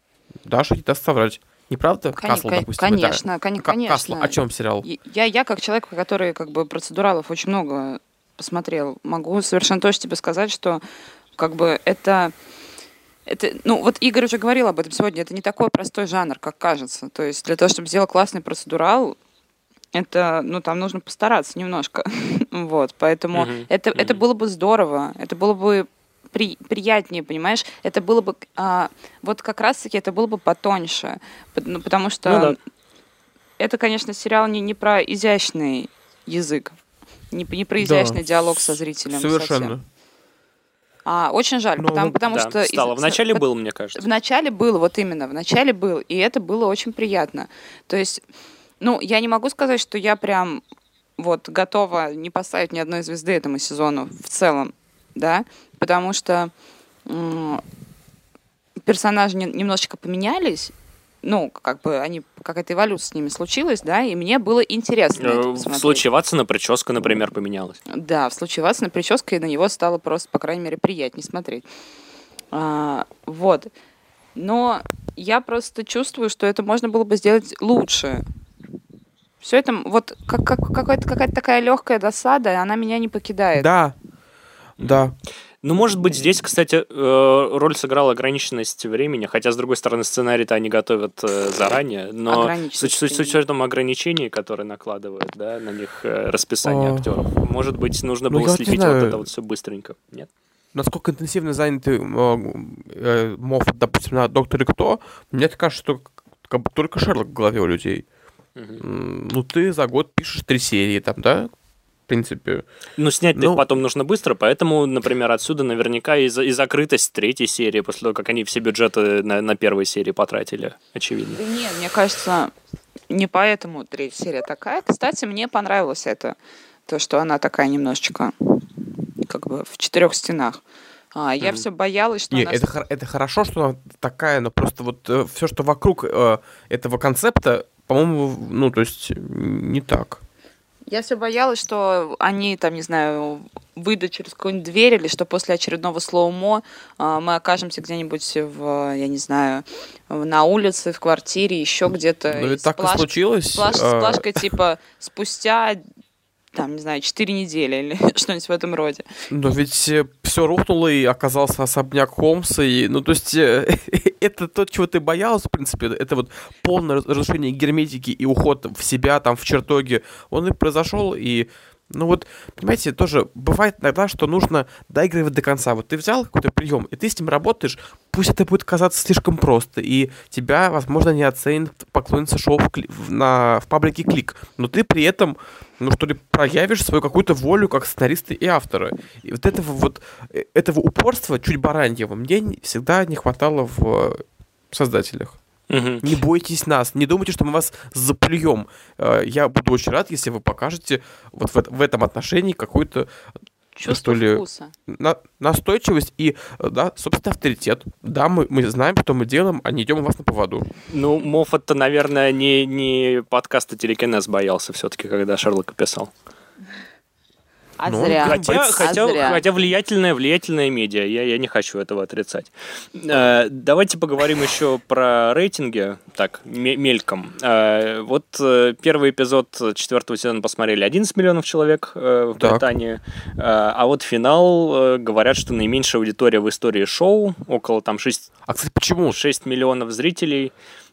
Даша не даст соврать. Не правда? Кон- Касл, кон- допустим. конечно, это... кон- конечно. Касл, о чем сериал? Я, я как человек, который как бы процедуралов очень много посмотрел, могу совершенно точно тебе сказать, что как бы это... Это, ну, вот Игорь уже говорил об этом сегодня, это не такой простой жанр, как кажется. То есть для того, чтобы сделать классный процедурал, это, ну, там нужно постараться немножко. вот, поэтому это, это было бы здорово, это было бы при, приятнее, понимаешь? Это было бы, а, вот как раз-таки это было бы потоньше, Пот- ну, потому что Ну да. это, конечно, сериал не, не про изящный язык, не, не про изящный Да, диалог со зрителем. Совершенно. совсем. А, очень жаль, Ну, потому, ну, потому Да, что... из- стало. В начале пот- был, мне кажется. в начале был, вот именно, в начале был, и это было очень приятно. То есть, ну, я не могу сказать, что я прям вот готова не поставить ни одной звезды этому сезону в целом, да, потому что персонажи не- немножечко поменялись, ну, как бы они, какая-то эволюция с ними случилась, да, и мне было интересно это Э, В посмотреть. случае Ватсона прическа, например, поменялась. Да, в случае Ватсона прическа, и на него стало просто, по крайней мере, приятнее смотреть. А, вот. Но я просто чувствую, что это можно было бы сделать лучше. Все это, вот как, как, какая-то, такая легкая досада, она меня не покидает. Да. Да. Ну, может быть, здесь, кстати, э, роль сыграла ограниченность времени, хотя, с другой стороны, сценарий-то они готовят э, заранее, но с, с- с учетом ограничений, которые накладывают да, на них э, расписание А. актеров, может быть, нужно Ну, было не слепить вот знаю. это вот все быстренько, нет? Насколько интенсивно заняты э, э, Моффат, допустим, на «Докторе Кто», мне кажется, что как бы только Шерлок в голове у людей. М, Ну, ты за год пишешь три серии там, да? В принципе. Ну, снять Ну- их потом нужно быстро, поэтому, например, отсюда наверняка и, за- и закрытость третьей серии, после того, как они все бюджеты на, на первой серии потратили, очевидно. Да нет, мне кажется, не поэтому третья серия такая. Кстати, мне понравилось это, то, что она такая немножечко как бы в четырех стенах. А, я Мгм. все боялась, что Не, она... это, это хорошо, что она такая, но просто вот все, что вокруг э, этого концепта, по-моему, ну, то есть, не так. Я все боялась, что они, там, не знаю, выйдут через какую-нибудь дверь, или что после очередного слоумо а, мы окажемся где-нибудь в, я не знаю, на улице, в квартире, еще где-то. Ну, и так и сплаш- случилось. сплаш- э, Сплашкой, типа, спустя, там, не знаю, 4 недели или что-нибудь в этом роде. Но ведь все рухнуло, и оказался особняк Холмса, и, ну, то есть, э, это то, чего ты боялся, в принципе, это вот полное раз- разрушение герметики и уход в себя, там, в чертоге, он и произошел, и, ну вот, понимаете, тоже бывает иногда, что нужно доигрывать до конца. Вот ты взял какой-то прием, и ты с ним работаешь, пусть это будет казаться слишком просто, и тебя, возможно, не оценит поклонница шоу в, кли- в- на, в паблике Клик, но ты при этом, ну что ли, проявишь свою какую-то волю как сценаристы и авторы. И вот этого вот, э, этого упорства чуть бараньего мне не- всегда не хватало в э, создателях. Мгм. Не бойтесь нас, не думайте, что мы вас заплюем. Э, Я буду очень рад, если вы покажете вот в, эт- в этом отношении какую-то Чувство ли, вкуса. на- настойчивость и, э, да, собственно, авторитет. Да, мы, мы знаем, что мы делаем, а не идем у вас на поводу. Ну, Моффат-то, наверное, не, не подкаста телекинез боялся все-таки, когда Шерлока писал. А Ну, зря. хотя- Хотя, а хотя, зря. хотя влиятельная, влиятельная медиа, я, я не хочу этого отрицать. Э, давайте поговорим еще про рейтинги, так, ме- мельком. Э, вот э, первый эпизод четвертого сезона посмотрели 11 миллионов человек э, в Так. Британии, Э, а вот финал, э, говорят, что наименьшая аудитория в истории шоу, около там 6, А, кстати, почему? 6 миллионов зрителей.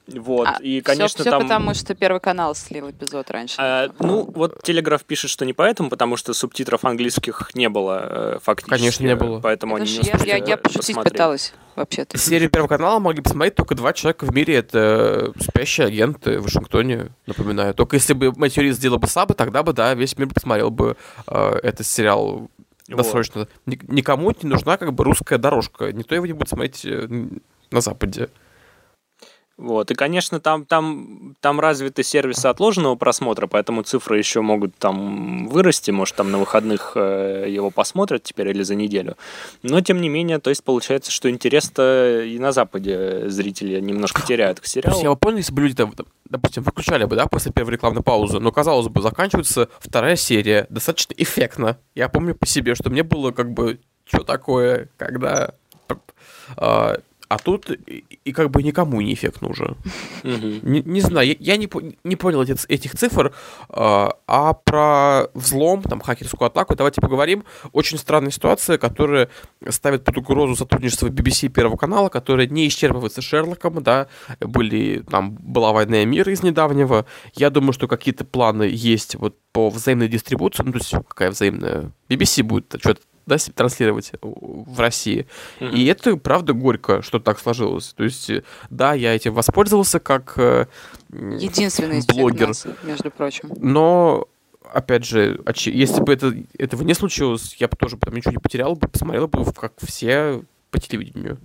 Вот, А, и, конечно, всё там... потому, что Первый канал слил эпизод раньше. А, ну, вот Телеграф пишет, что не поэтому, потому что субтитров английских не было э, фактически. Конечно, не было. Поэтому Это они ж не я, успели я, я пошутить посмотреть. пыталась, вообще-то. Серию Первого канала могли посмотреть только два человека в мире. Это спящий агент в Вашингтоне, напоминаю. Только если бы Мэтью Рис сделал бы сабы, тогда бы, да, весь мир посмотрел бы э, этот сериал Вот. досрочно. Ни- Никому не нужна как бы русская дорожка. Никто его не будет смотреть э, на Западе. Вот. И, конечно, там, там, там развиты сервисы отложенного просмотра, поэтому цифры еще могут там вырасти, может, там на выходных э, его посмотрят теперь или за неделю. Но, тем не менее, то есть получается, что интерес-то и на Западе зрители немножко теряют к сериалу. я бы понял, если бы люди, там, допустим, выключали бы, да, после первой рекламной паузы, но, казалось бы, заканчивается вторая серия, достаточно эффектно. Я помню по себе, что мне было как бы, что такое, когда... а, а тут и, и как бы никому не эффектно уже. Мгм. Не, не знаю, я, я не, по- не понял этих цифр, а, а про взлом, там, хакерскую атаку, давайте поговорим. Очень странная ситуация, которая ставит под угрозу сотрудничество BBC и Первого канала, которое не исчерпывается Шерлоком, да, были, там, была «Война и мир» из недавнего. Я думаю, что какие-то планы есть вот по взаимной дистрибуции, ну, то есть какая взаимная? BBC будет что-то да, с- транслировать в России. Мгм. И это, правда, горько, что так сложилось. То есть, э, да, я этим воспользовался как э, Единственный блогер. нас, между прочим. но, опять же, если бы это, этого не случилось, я бы тоже там ничего не потерял бы, посмотрел бы, как все по телевидению.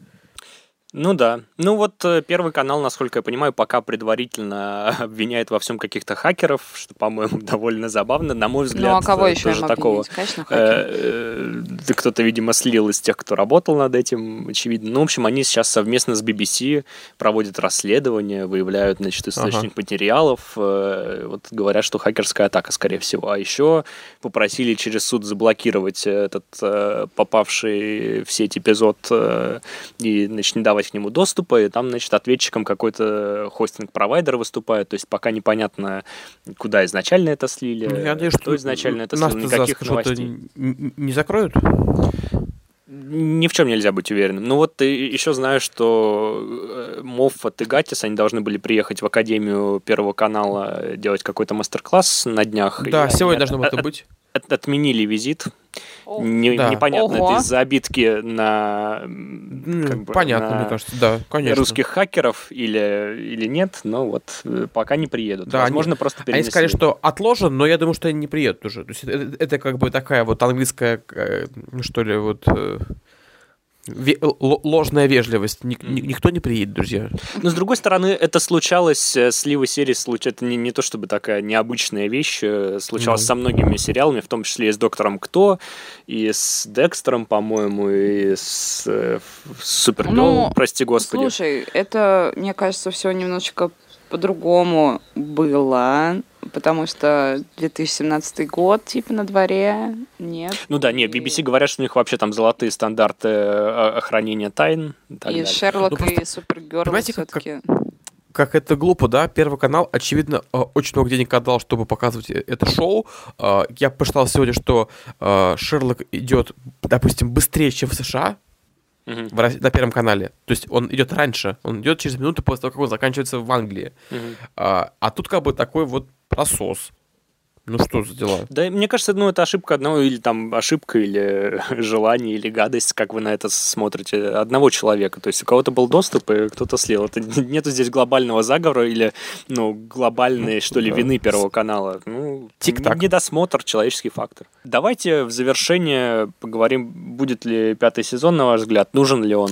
Ну да. Ну вот э, Первый канал, насколько я понимаю, пока предварительно обвиняет во всем каких-то хакеров, что, по-моему, довольно забавно. На мой взгляд, Ну а кого э, еще тоже такого? Конечно. Э, кто-то, видимо, слил из тех, кто работал над этим, очевидно. Ну, в общем, они сейчас совместно с BBC проводят расследование, выявляют, значит, источник материалов. э, Вот говорят, что хакерская атака, скорее всего. А еще попросили через суд заблокировать этот попавший в сеть эпизод и, значит, не давать к нему доступа. И там, значит, ответчиком какой-то хостинг-провайдер выступает. То есть пока непонятно, куда изначально это слили, Ну, я надеюсь, кто изначально это нас слил, за никаких новостей. не закроют? Ни в чем нельзя быть уверенным. Ну вот ты еще знаю, что э, Моффат и Гаттис, они должны были приехать в Академию Первого канала делать какой-то мастер-класс на днях. И Да, они сегодня должно от- это быть. От- отменили визит. Не- Да. Непонятно, Ого. это из-за обидки на как бы, Понятно, на мне кажется, да, конечно. русских хакеров или, или нет, но вот э, пока не приедут. Да, Возможно, просто Они перенесли. сказали, что отложен, но я думаю, что они не приедут уже. То есть это, это как бы такая вот английская, э, ну, что ли, вот э, ве- ложная вежливость. Ник- ни- никто не приедет, друзья. Но с другой стороны, это случалось, э, сливы серии случ... это не, не то чтобы такая необычная вещь, э, случалось Ну. со многими сериалами, в том числе и с Доктором Кто, и с Декстером, по-моему, и с, э, с Ну, прости господи. Слушай, это, мне кажется, все немножечко по-другому было, потому что 2017 год, типа, на дворе, нет. Ну да, нет, И- BBC говорят, что у них вообще там золотые стандарты э, охранения тайн и так И далее. Шерлок, Ну, просто и Супергерл понимаете, как- все-таки... Как это глупо, да? Первый канал, очевидно, э, очень много денег отдал, чтобы показывать э- это шоу. Я посчитал сегодня, что Шерлок идет, допустим, быстрее, чем в США, Мгм, в на Первом канале. То есть он идет раньше, он идет через минуту после того, как он заканчивается в Англии. мгм. А, а тут как бы такой вот просос. Ну что за дела? Да, мне кажется, ну, это ошибка одного, или там ошибка, или желание, или гадость, как вы на это смотрите, одного человека. То есть у кого-то был доступ, и кто-то слил. Это нету здесь глобального заговора или, ну, глобальной, что ли, вины Первого канала. Ну, Тик-так. недосмотр, человеческий фактор. Давайте в завершение поговорим, будет ли пятый сезон, на ваш взгляд, нужен ли он,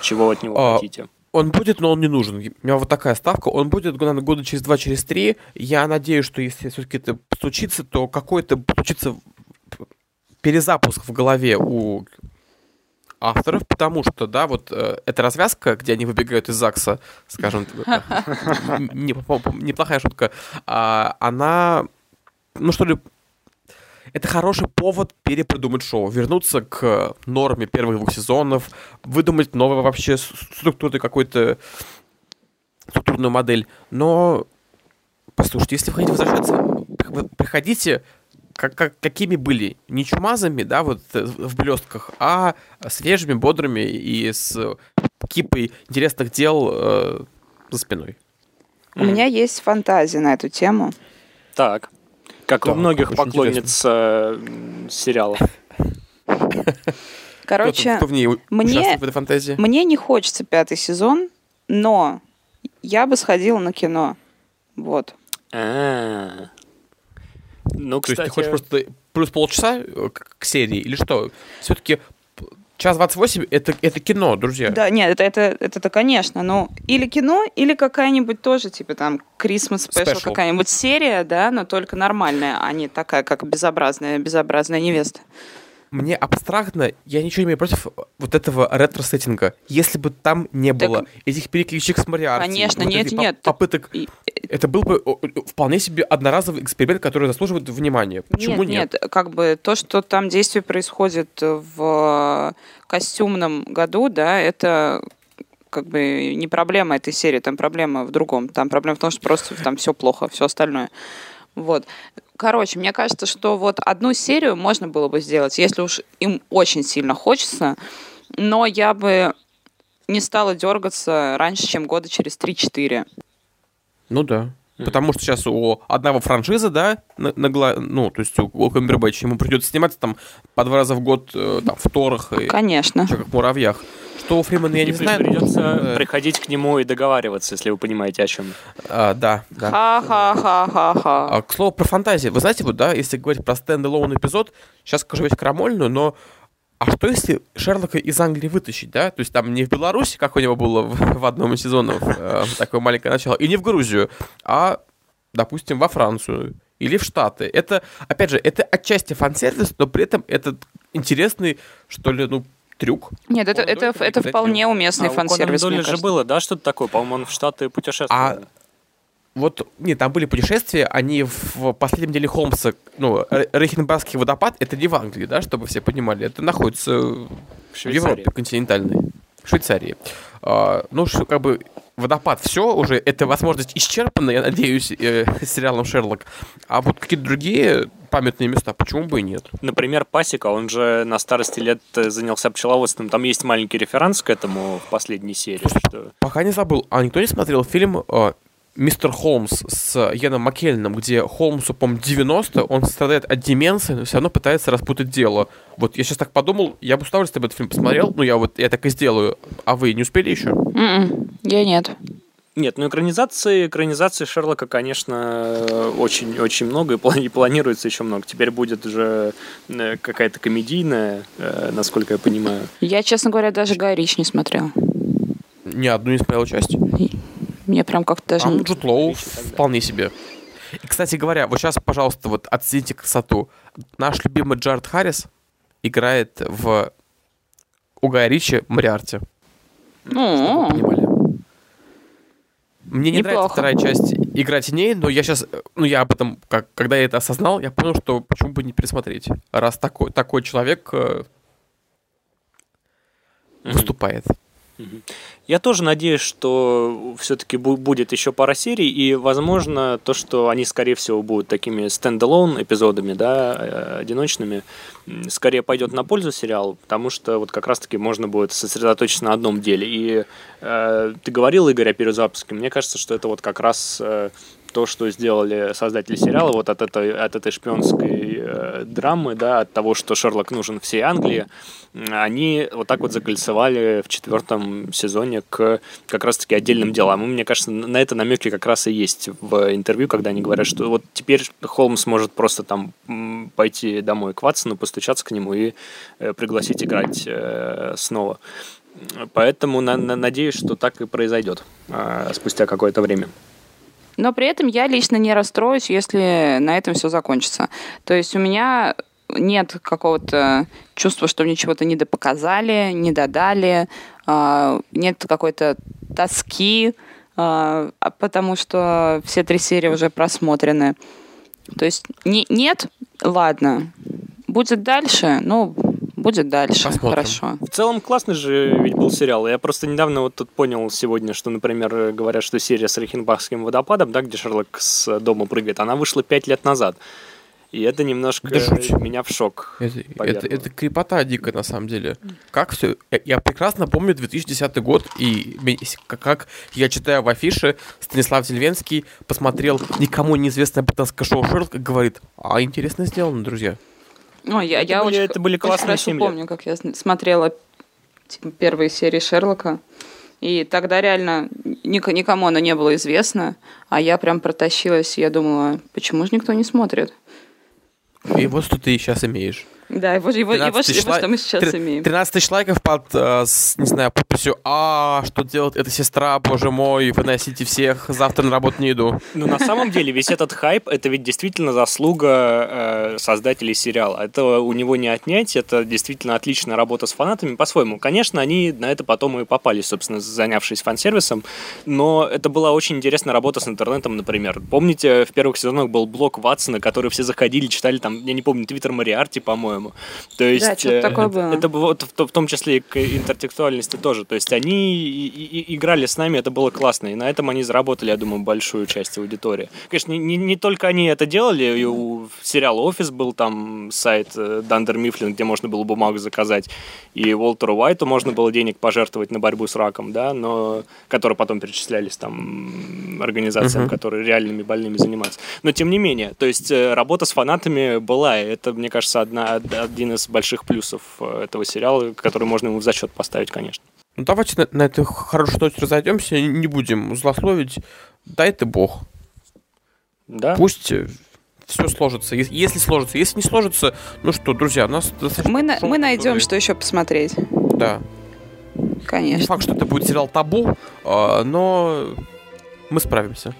чего вы от него А, хотите. Он будет, но он не нужен. У меня вот такая ставка. Он будет наверное, года через два, через три. Я надеюсь, что если все-таки это случится, то какой-то случится перезапуск в голове у авторов, потому что, да, вот э, эта развязка, где они выбегают из ЗАГСа, скажем, неплохая шутка, а, она, ну что ли, это хороший повод перепродумать шоу, вернуться к норме первых двух сезонов, выдумать новую вообще структуру какой-то структурную модель. Но послушайте, если вы хотите возвращаться, приходите как, как- какими были, не чумазами, да, вот э, в блестках, а свежими, бодрыми и с кипой интересных дел э, за спиной. У меня есть фантазия на эту тему. Так. Как у Так, многих поклонниц э, м, сериалов. Короче, кто, кто в ней у- мне- участвует в этой фантазии? мне не хочется пятый сезон, но я бы сходила на кино. Вот. А. Ну, То есть кстати, ты хочешь просто плюс полчаса э, к серии или что? Все-таки час 28 это, это кино, друзья. Да, нет, это, это, это, это, конечно, ну, или кино, или какая-нибудь тоже, типа, там, Christmas Special, Special. какая-нибудь серия, да, но только нормальная, а не такая, как безобразная, безобразная невеста. Мне абстрактно, я ничего не имею против вот этого ретро-сеттинга. Если бы там не Так- было этих перекличек с Мариарти, Конечно, вот нет, нет. поп- попыток, И- это был бы вполне себе одноразовый эксперимент, который заслуживает внимания. Почему нет? нет, как бы то, что там действие происходит в костюмном году, да, это как бы не проблема этой серии, там проблема в другом. Там проблема в том, что просто там все плохо, все остальное. Вот. Короче, мне кажется, что вот одну серию можно было бы сделать, если уж им очень сильно хочется, но я бы не стала дергаться раньше, чем года через 3-4. Ну да. Потому что сейчас у одного франшизы, да, на, на ну, то есть у, у Камбербэтча ему придется сниматься там по два раза в год, э, там, в Торах и Конечно. чё, как в муравьях. Что у Фримана, я И не знаю. придется э, приходить к нему и договариваться, если вы понимаете, о чем. а, да, да. Ха-ха-ха-ха-ха. А, к слову, про фантазии. Вы знаете, вот, да, если говорить про стендалон эпизод, сейчас скажу весь крамольную, но а что если Шерлока из Англии вытащить, да? То есть там не в Беларуси, как у него было в, в одном из сезонов, э, такое маленькое начало, и не в Грузию, а, допустим, во Францию или в Штаты. Это, опять же, это отчасти фан-сервис, но при этом это интересный, что ли, ну, трюк. Нет, это, Конан это, это никогда вполне уместный А у Конан фан-сервис, Дойля мне же было, да, что-то такое? По-моему, он в Штаты путешествовал. Вот, нет, там были путешествия, они в последнем деле Холмса, ну, Рейхенбахский водопад, это не в Англии, да, чтобы все понимали, это находится в в. Европе континентальной, в Швейцарии. А, ну, как бы водопад, все уже, эта возможность исчерпана, я надеюсь, э, сериалом Шерлок. А вот какие-то другие памятные места, почему бы и нет? Например, Пасека, он же на старости лет э, занялся пчеловодством. Там есть маленький референс к этому в последней серии. Что... Пока не забыл, а никто не смотрел фильм э, «Мистер Холмс» с Яном Маккельном, где Холмсу, по-моему, 90, он страдает от деменции, но все равно пытается распутать дело. Вот я сейчас так подумал, я бы с удовольствием этот фильм посмотрел, ну я вот, я так и сделаю. А вы не успели еще? М-м, Я нет. Нет, ну экранизации, экранизации Шерлока, конечно, очень-очень много, и плани- и планируется еще много. Теперь будет уже э, какая-то комедийная, э, насколько я понимаю. Я, честно говоря, даже Гай Рич не смотрел. Ни одну не смотрел часть. Мне прям как-то даже... А ну, Джуд Лоу вполне себе. И, кстати говоря, вот сейчас, пожалуйста, вот оцените красоту. Наш любимый Джаред Харрис играет в у Гая Ричи Мариарти. Ну, понимали. Мне не нравится Неплохо. вторая часть игра теней, но я сейчас, ну я об этом, как, когда я это осознал, я понял, что почему бы не пересмотреть, раз такой, такой человек э, выступает. Я тоже надеюсь, что все-таки будет еще пара серий, и, возможно, то, что они, скорее всего, будут такими стендалон эпизодами, да, э, одиночными, скорее пойдет на пользу сериалу, потому что вот как раз-таки можно будет сосредоточиться на одном деле. И э, ты говорил, Игорь, о перезапуске. Мне кажется, что это вот как раз э, то, что сделали создатели сериала, вот от этой, от этой шпионской э, драмы, да, от того, что Шерлок нужен всей Англии, они вот так вот закольцевали в четвертом сезоне к как раз-таки отдельным делам. И мне кажется, на это намеки как раз и есть в интервью, когда они говорят, что вот теперь Холмс может просто там пойти домой к Ватсону, постучаться к нему и э, пригласить играть э, снова. Поэтому на- на- надеюсь, что так и произойдет э, спустя какое-то время. Но при этом я лично не расстроюсь, если на этом все закончится. То есть у меня нет какого-то чувства, что мне чего-то недопоказали, не додали, а, нет какой-то тоски, а, а потому что все три серии уже просмотрены. То есть не, нет, ладно, будет дальше, ну, будет дальше, Посмотрим. хорошо. В целом классный же ведь был сериал. Я просто недавно вот тут понял сегодня, что, например, говорят, что серия с Рейхенбахским водопадом, да, где Шерлок с дома прыгает, она вышла пять лет назад. И это немножко Да жуть. меня в шок. Это, это, повергло. это крепота дикая, на самом деле. Как все... Я, я прекрасно помню 2010 год, и как я читаю в афише, Станислав Зельвенский посмотрел никому неизвестное британское шоу Шерлок и говорит, а интересно сделано, друзья. Ой, я, Это я были- очень, это были очень классные хорошо семь лет. помню, как я смотрела типа, первые серии Шерлока. И тогда реально ник- никому оно не было известно, а я прям протащилась, и я думала, почему же никто не смотрит? И вот что ты сейчас имеешь. Да, его, его, его, 13 тысяч его что лай- мы сейчас Тр- имеем. 13 тысяч лайков под, э, с, не знаю, подписью «А, что делает эта сестра, боже мой, выносите всех, завтра на работу не иду». Ну, на самом деле, весь этот хайп, это ведь действительно заслуга э, создателей сериала. Это у него не отнять, это действительно отличная работа с фанатами по-своему. Конечно, они на это потом и попали, собственно, занявшись фан-сервисом, но это была очень интересная работа с интернетом, например. Помните, в первых сезонах был блог Ватсона, который все заходили, читали там, я не помню, Твиттер Мариарти, по-моему. То есть, Да, что-то э, такое было. Это было вот в, в том числе и к интертекстуальности тоже. То есть они и- и- играли с нами, это было классно. И на этом они заработали, я думаю, большую часть аудитории. Конечно, не, не- не только они это делали. И у сериала «Офис» был там сайт э, Дандер Мифлин, где можно было бумагу заказать. И Уолтеру Уайту можно было денег пожертвовать на борьбу с раком, да, но которые потом перечислялись там организациям, Мгм. которые реальными больными занимаются. Но тем не менее, то есть э, работа с фанатами была, и это, мне кажется, одна, од- один из больших плюсов э, этого сериала, который можно ему в зачет поставить, конечно. Ну, давайте на, на этой хорошей ноте разойдемся, не будем злословить. Дай ты бог. Да? Пусть все сложится. Ес- Если сложится, если не сложится, ну что, друзья, у нас достаточно... Мы, на- мы найдем, что еще посмотреть. Да. Не Конечно. факт, что это будет сериал «Табу», а, но мы справимся.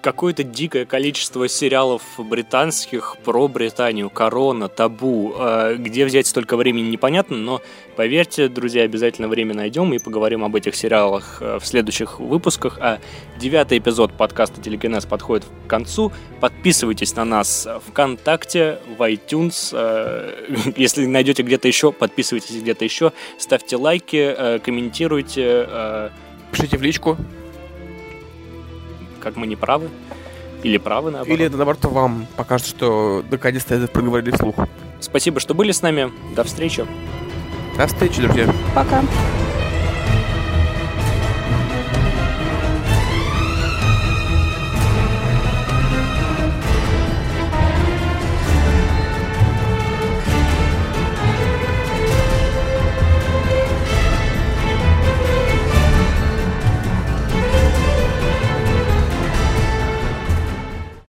Какое-то дикое количество сериалов британских про Британию, Корона, Табу. Э, Где взять столько времени, непонятно, но поверьте, друзья, обязательно время найдем и поговорим об этих сериалах э, в следующих выпусках. А девятый эпизод подкаста Телекинез подходит к концу. Подписывайтесь на нас ВКонтакте, в iTunes. э, Если найдете где-то еще, подписывайтесь где-то еще. Ставьте лайки, комментируйте. Пишите в личку. Как мы не правы. Или правы, наоборот. Или, наоборот, вам покажется, что наконец-то это проговорили вслух. Спасибо, что были с нами. До встречи. До встречи, друзья. Пока.